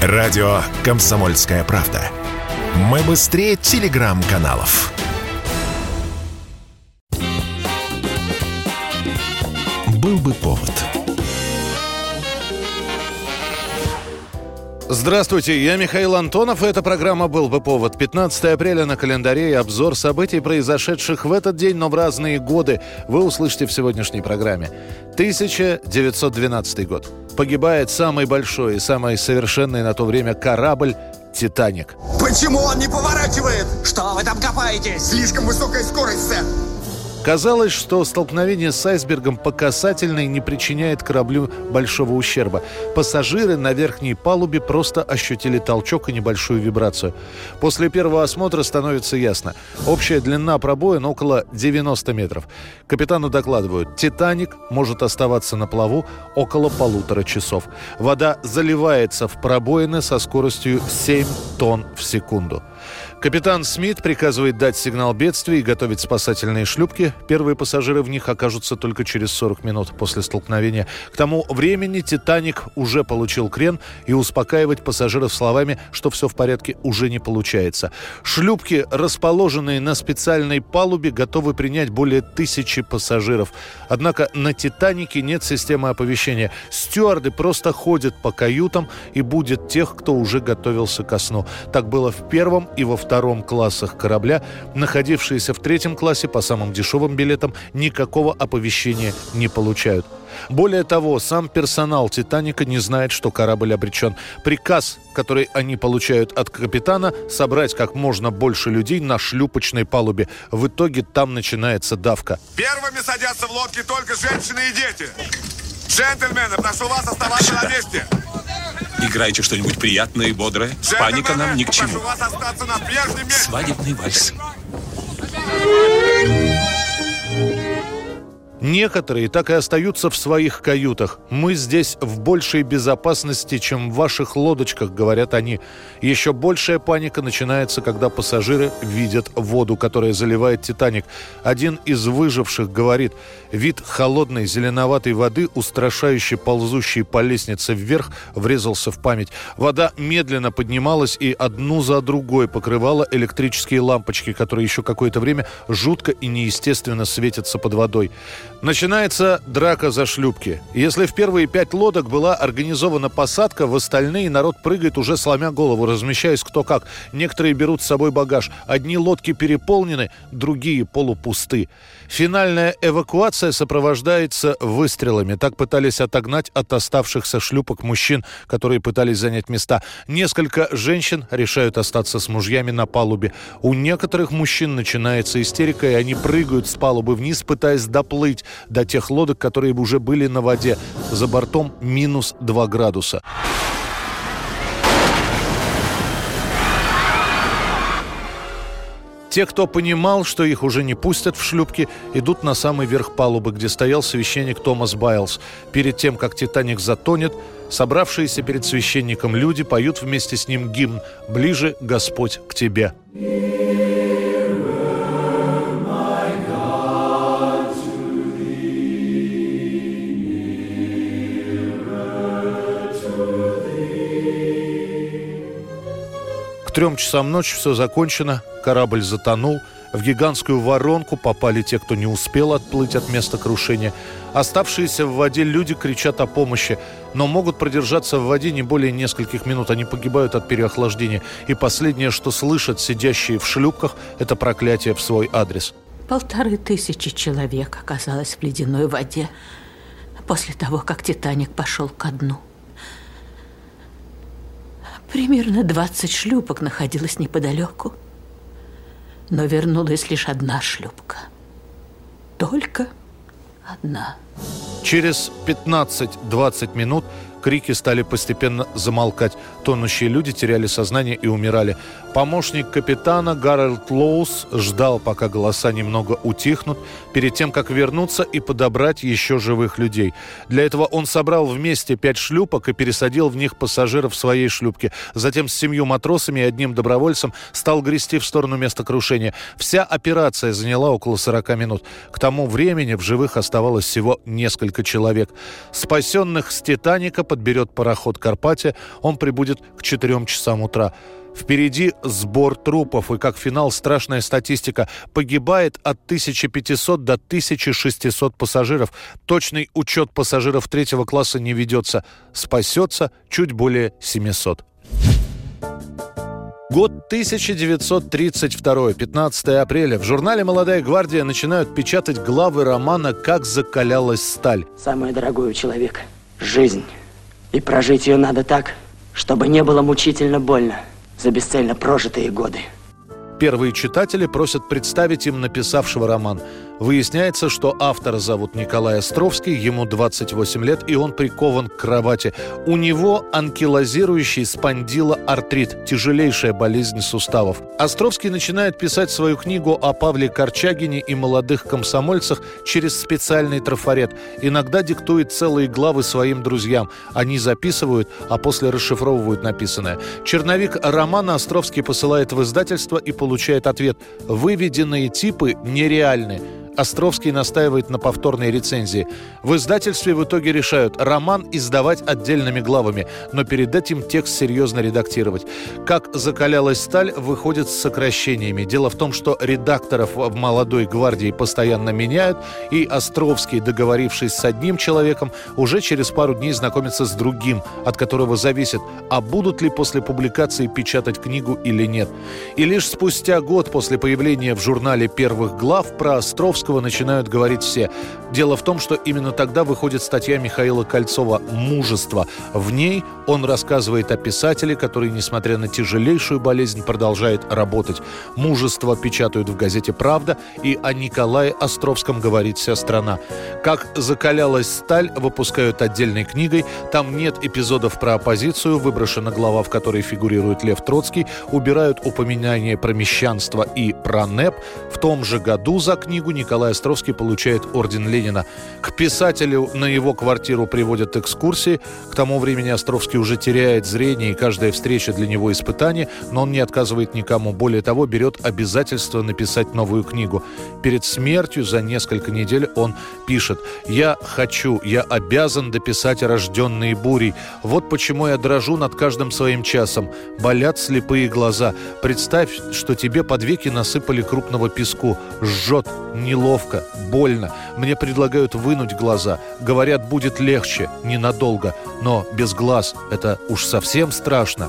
Радио «Комсомольская правда». Мы быстрее телеграм-каналов. Был бы повод. Здравствуйте, я Михаил Антонов, и эта программа «Был бы повод». 15 апреля на календаре и обзор событий, произошедших в этот день, но в разные годы, вы услышите в сегодняшней программе. 1912 год. Погибает самый большой и самый совершенный на то время корабль «Титаник». Почему он не поворачивает? Что вы там копаетесь? Слишком высокая скорость, сэр. Казалось, что столкновение с айсбергом по касательной не причиняет кораблю большого ущерба. Пассажиры на верхней палубе просто ощутили толчок и небольшую вибрацию. После первого осмотра становится ясно. Общая длина пробоин около 90 метров. Капитану докладывают, «Титаник» может оставаться на плаву около полутора часов. Вода заливается в пробоины со скоростью 7 тонн в секунду. Капитан Смит приказывает дать сигнал бедствия и готовить спасательные шлюпки. Первые пассажиры в них окажутся только через 40 минут после столкновения. К тому времени «Титаник» уже получил крен и успокаивать пассажиров словами, что все в порядке, уже не получается. Шлюпки, расположенные на специальной палубе, готовы принять более тысячи пассажиров. Однако на «Титанике» нет системы оповещения. Стюарды просто ходят по каютам и будет тех, кто уже готовился ко сну. Так было в первом и во втором классах корабля, находившиеся в третьем классе по самым дешевым билетам, никакого оповещения не получают. Более того, сам персонал «Титаника» не знает, что корабль обречен. Приказ, который они получают от капитана, собрать как можно больше людей на шлюпочной палубе. В итоге там начинается давка. Первыми садятся в лодке только женщины и дети. Джентльмены, прошу вас оставаться на месте. Играйте что-нибудь приятное и бодрое. Паника нам ни к чему. Свадебный вальс. Некоторые так и остаются в своих каютах. Мы здесь в большей безопасности, чем в ваших лодочках, говорят они. Еще большая паника начинается, когда пассажиры видят воду, которая заливает «Титаник». Один из выживших говорит, вид холодной зеленоватой воды, устрашающе ползущей по лестнице вверх, врезался в память. Вода медленно поднималась и одну за другой покрывала электрические лампочки, которые еще какое-то время жутко и неестественно светятся под водой. Начинается драка за шлюпки. Если в первые пять лодок была организована посадка, в остальные народ прыгает уже сломя голову, размещаясь кто как. Некоторые берут с собой багаж. Одни лодки переполнены, другие полупусты. Финальная эвакуация сопровождается выстрелами. Так пытались отогнать от оставшихся шлюпок мужчин, которые пытались занять места. Несколько женщин решают остаться с мужьями на палубе. У некоторых мужчин начинается истерика, и они прыгают с палубы вниз, пытаясь доплыть до тех лодок, которые уже были на воде. За бортом минус 2 градуса. Те, кто понимал, что их уже не пустят в шлюпки, идут на самый верх палубы, где стоял священник Томас Байлз. Перед тем, как «Титаник» затонет, собравшиеся перед священником люди поют вместе с ним гимн «Ближе, Господь, к тебе». Трем часам ночи все закончено, корабль затонул, в гигантскую воронку попали те, кто не успел отплыть от места крушения. Оставшиеся в воде люди кричат о помощи, но могут продержаться в воде не более нескольких минут. Они погибают от переохлаждения. И последнее, что слышат сидящие в шлюпках, это проклятие в свой адрес. Полторы тысячи человек оказалось в ледяной воде после того, как «Титаник» пошел ко дну. Примерно 20 шлюпок находилось неподалеку, но вернулась лишь одна шлюпка. Только одна. Через 15-20 минут крики стали постепенно замолкать. Тонущие люди теряли сознание и умирали. Помощник капитана Гарольд Лоус ждал, пока голоса немного утихнут, перед тем, как вернуться и подобрать еще живых людей. Для этого он собрал вместе пять шлюпок и пересадил в них пассажиров своей шлюпки. Затем с семью матросами и одним добровольцем стал грести в сторону места крушения. Вся операция заняла около 40 минут. К тому времени в живых оставалось всего несколько человек. Спасенных с «Титаника» подберет пароход «Карпатия». Он прибудет к 4 часам утра. Впереди сбор трупов, и как финал страшная статистика. Погибает от 1500 до 1600 пассажиров. Точный учет пассажиров третьего класса не ведется. Спасется чуть более 700. Год 1932, 15 апреля. В журнале «Молодая гвардия» начинают печатать главы романа «Как закалялась сталь». Самое дорогое у человека – жизнь. И прожить ее надо так, чтобы не было мучительно больно за бесцельно прожитые годы. Первые читатели просят представить им написавшего роман – Выясняется, что автора зовут Николай Островский, ему 28 лет, и он прикован к кровати. У него анкилозирующий спондилоартрит, тяжелейшая болезнь суставов. Островский начинает писать свою книгу о Павле Корчагине и молодых комсомольцах через специальный трафарет. Иногда диктует целые главы своим друзьям. Они записывают, а после расшифровывают написанное. Черновик романа Островский посылает в издательство и получает ответ. Выведенные типы нереальны. Островский настаивает на повторной рецензии. В издательстве в итоге решают роман издавать отдельными главами, но перед этим текст серьезно редактировать. Как закалялась сталь, выходит с сокращениями. Дело в том, что редакторов в «Молодой гвардии» постоянно меняют, и Островский, договорившись с одним человеком, уже через пару дней знакомится с другим, от которого зависит, а будут ли после публикации печатать книгу или нет. И лишь спустя год после появления в журнале первых глав про Островского Достоевского начинают говорить все. Дело в том, что именно тогда выходит статья Михаила Кольцова «Мужество». В ней он рассказывает о писателе, который, несмотря на тяжелейшую болезнь, продолжает работать. «Мужество» печатают в газете «Правда», и о Николае Островском говорит вся страна. «Как закалялась сталь» выпускают отдельной книгой. Там нет эпизодов про оппозицию, выброшена глава, в которой фигурирует Лев Троцкий, убирают упоминания про мещанство и про НЭП. В том же году за книгу Николай Николай Островский получает орден Ленина. К писателю на его квартиру приводят экскурсии. К тому времени Островский уже теряет зрение, и каждая встреча для него испытание, но он не отказывает никому. Более того, берет обязательство написать новую книгу. Перед смертью за несколько недель он пишет «Я хочу, я обязан дописать рожденные бурей. Вот почему я дрожу над каждым своим часом. Болят слепые глаза. Представь, что тебе под веки насыпали крупного песку. Жжет, неловко неловко, больно. Мне предлагают вынуть глаза. Говорят, будет легче, ненадолго. Но без глаз это уж совсем страшно.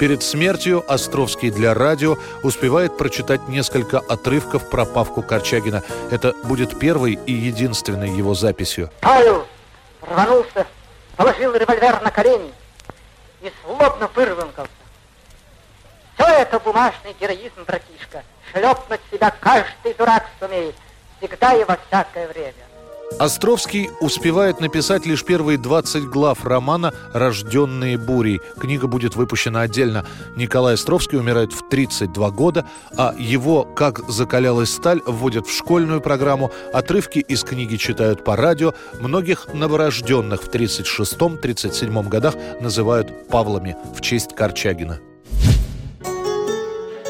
Перед смертью Островский для радио успевает прочитать несколько отрывков про Павку Корчагина. Это будет первой и единственной его записью. Павел рванулся, положил револьвер на колени и злобно вырванкался. Все это бумажный героизм, братишка. Шлепнуть себя каждый дурак сумеет всегда и во всякое время. Островский успевает написать лишь первые 20 глав романа «Рожденные бурей». Книга будет выпущена отдельно. Николай Островский умирает в 32 года, а его «Как закалялась сталь» вводят в школьную программу. Отрывки из книги читают по радио. Многих новорожденных в 36-37 годах называют Павлами в честь Корчагина.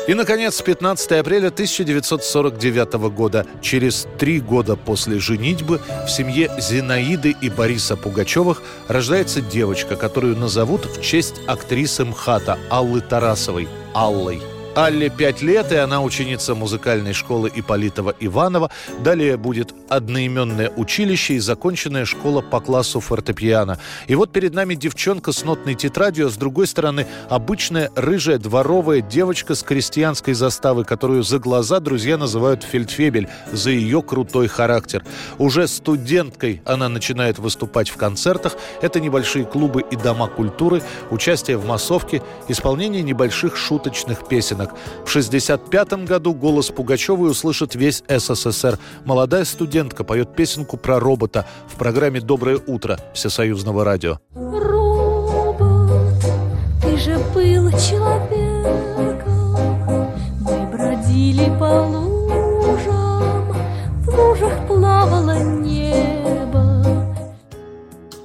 И, наконец, 15 апреля 1949 года, через три года после женитьбы, в семье Зинаиды и Бориса Пугачевых рождается девочка, которую назовут в честь актрисы МХАТа Аллы Тарасовой – Аллой – Алле 5 лет, и она ученица музыкальной школы Иполитова Иванова. Далее будет одноименное училище и законченная школа по классу фортепиано. И вот перед нами девчонка с нотной тетрадью, а с другой стороны обычная рыжая дворовая девочка с крестьянской заставы, которую за глаза друзья называют Фельдфебель за ее крутой характер. Уже студенткой она начинает выступать в концертах. Это небольшие клубы и дома культуры, участие в массовке, исполнение небольших шуточных песенок рынок. В 1965 году голос Пугачевой услышит весь СССР. Молодая студентка поет песенку про робота в программе «Доброе утро» Всесоюзного радио. Робот, ты же был человеком. Мы бродили по лужам,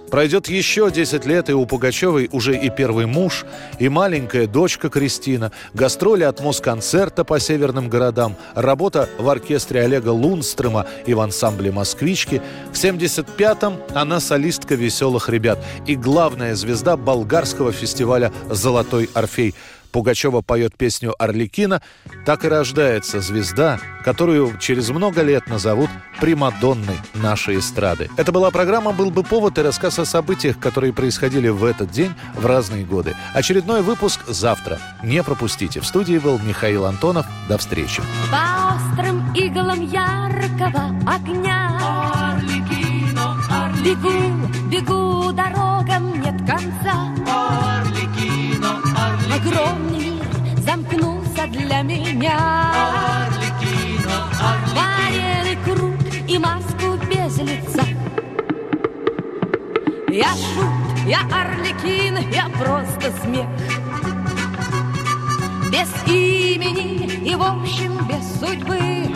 Пройдет еще 10 лет, и у Пугачевой уже и первый муж, и маленькая дочка Кристина, гастроли от Москонцерта по северным городам, работа в оркестре Олега Лунстрема и в ансамбле «Москвички». В 75-м она солистка «Веселых ребят» и главная звезда болгарского фестиваля «Золотой Орфей». Пугачева поет песню «Орликина», так и рождается звезда, которую через много лет назовут Примадонной нашей эстрады. Это была программа «Был бы повод» и рассказ о событиях, которые происходили в этот день в разные годы. Очередной выпуск завтра. Не пропустите. В студии был Михаил Антонов. До встречи. По острым иглам яркого огня Орликино, Орликино. Бегу, бегу, дорогам нет конца замкнулся для меня. Орликино, Военный круг и маску без лица. Я шут, я Орликин, я просто смех. Без имени и в общем без судьбы.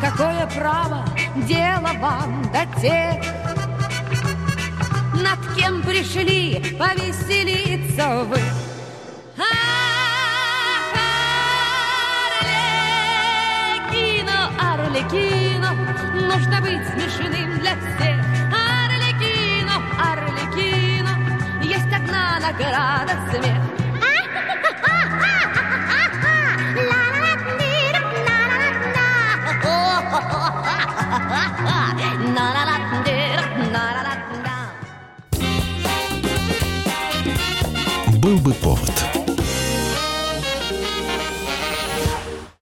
Какое право дело вам до тех? Над кем пришли повеселиться вы. Арлекино, нужно быть смешным для всех. Арлекино, Арлекино, есть одна награда смех. Был бы повод.